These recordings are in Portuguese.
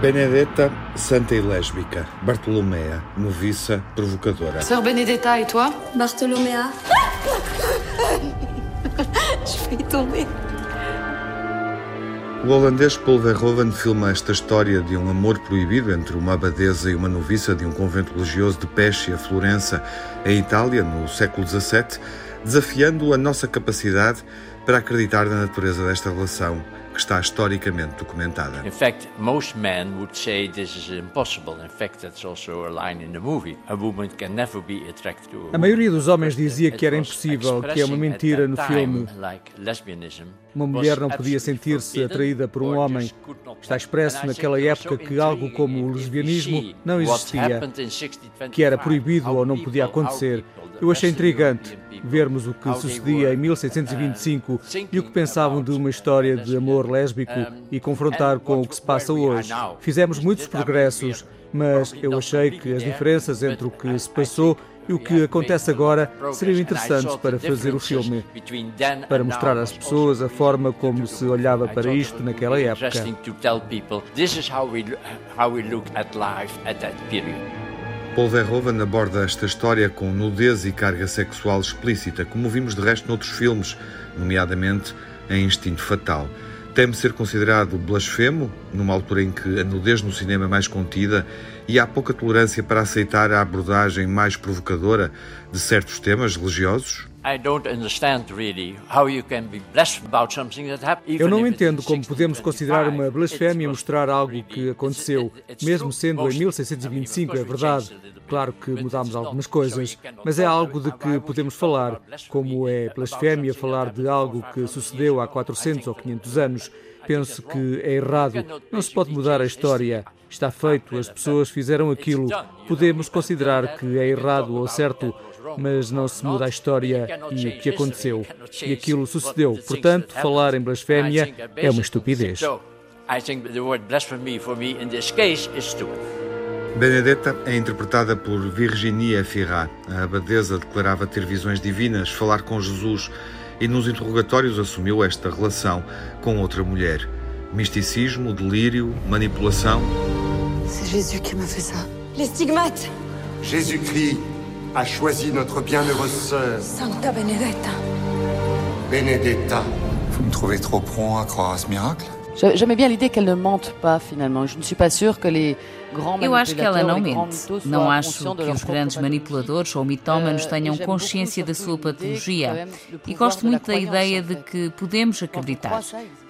Benedetta, santa e lésbica. Bartolomea, noviça, provocadora. Sœur Benedetta, et toi Bartholoméa. Je vais tomber. O holandês Paul Verhoeven filma esta história de um amor proibido entre uma abadesa e uma noviça de um convento religioso de Pescia, Florença, em Itália, no século XVII, desafiando a nossa capacidade para acreditar na natureza desta relação que está historicamente documentada. In fact, most men would say this is impossible. In fact, that's also a line in the movie. A woman can never be attracted to a A maioria dos homens dizia que era impossível, que é uma mentira no filme. Uma mulher não podia sentir-se atraída por um homem. Está expresso naquela época que algo como o lesbianismo não existia, que era proibido ou não podia acontecer. Eu achei intrigante vermos o que sucedia em 1625 e o que pensavam de uma história de amor lésbico e confrontar com o que se passa hoje. Fizemos muitos progressos, mas eu achei que as diferenças entre o que se passou e o que acontece agora seriam interessantes para fazer o filme, para mostrar às pessoas a forma como se olhava para isto naquela época. Paul Verhoeven aborda esta história com nudez e carga sexual explícita, como vimos de resto noutros filmes, nomeadamente em Instinto Fatal. Teme ser considerado blasfemo, numa altura em que a nudez no cinema é mais contida e há pouca tolerância para aceitar a abordagem mais provocadora de certos temas religiosos? Eu não entendo como podemos considerar uma blasfémia mostrar algo que aconteceu, mesmo sendo em 1625, é verdade. Claro que mudámos algumas coisas, mas é algo de que podemos falar, como é blasfémia falar de algo que sucedeu há 400 ou 500 anos. Penso que é errado. Não se pode mudar a história. Está feito, as pessoas fizeram aquilo. Podemos considerar que é errado ou certo, mas não se muda a história e o que aconteceu. E aquilo sucedeu. Portanto, falar em blasfémia é uma estupidez. Benedetta é interpretada por Virginia Firrat. A abadesa declarava ter visões divinas, falar com Jesus e nos interrogatórios assumiu esta relação com outra mulher. Misticismo, delírio, manipulação. C'est Jésus qui m'a fait ça. Les stigmates. Jésus-Christ a choisi notre bienheureuse sœur, Santa Benedetta. Benedetta. Vous me trouvez trop prompt à croire à ce miracle? J'aimais bien l'idée qu'elle ne mente pas finalement. Je ne suis pas sûre que les grands Eu acho que ela não mente. Não acho que os grandes manipuladores ou mitómanos Euh, tenham consciência da sua que, patologia. E gosto muito da ideia de que podemos acreditar.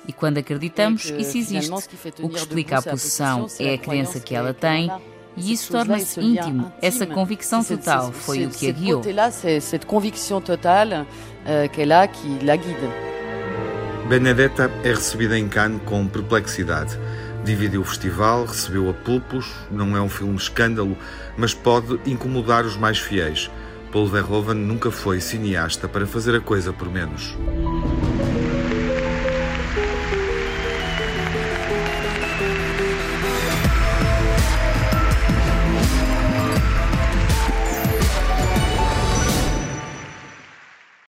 E quando acreditamos, que, isso existe. fait O que explica a c'est é a crença que ela tem a. e isso torna-se íntimo. Essa convicção total foi o que a guiou. cette conviction totale euh, qu'elle a qui la guide. Benedetta é recebida em Cannes com perplexidade. Dividiu o festival, recebeu apulpos, não é um filme escândalo, mas pode incomodar os mais fiéis. Paul Verhoeven nunca foi cineasta para fazer a coisa por menos.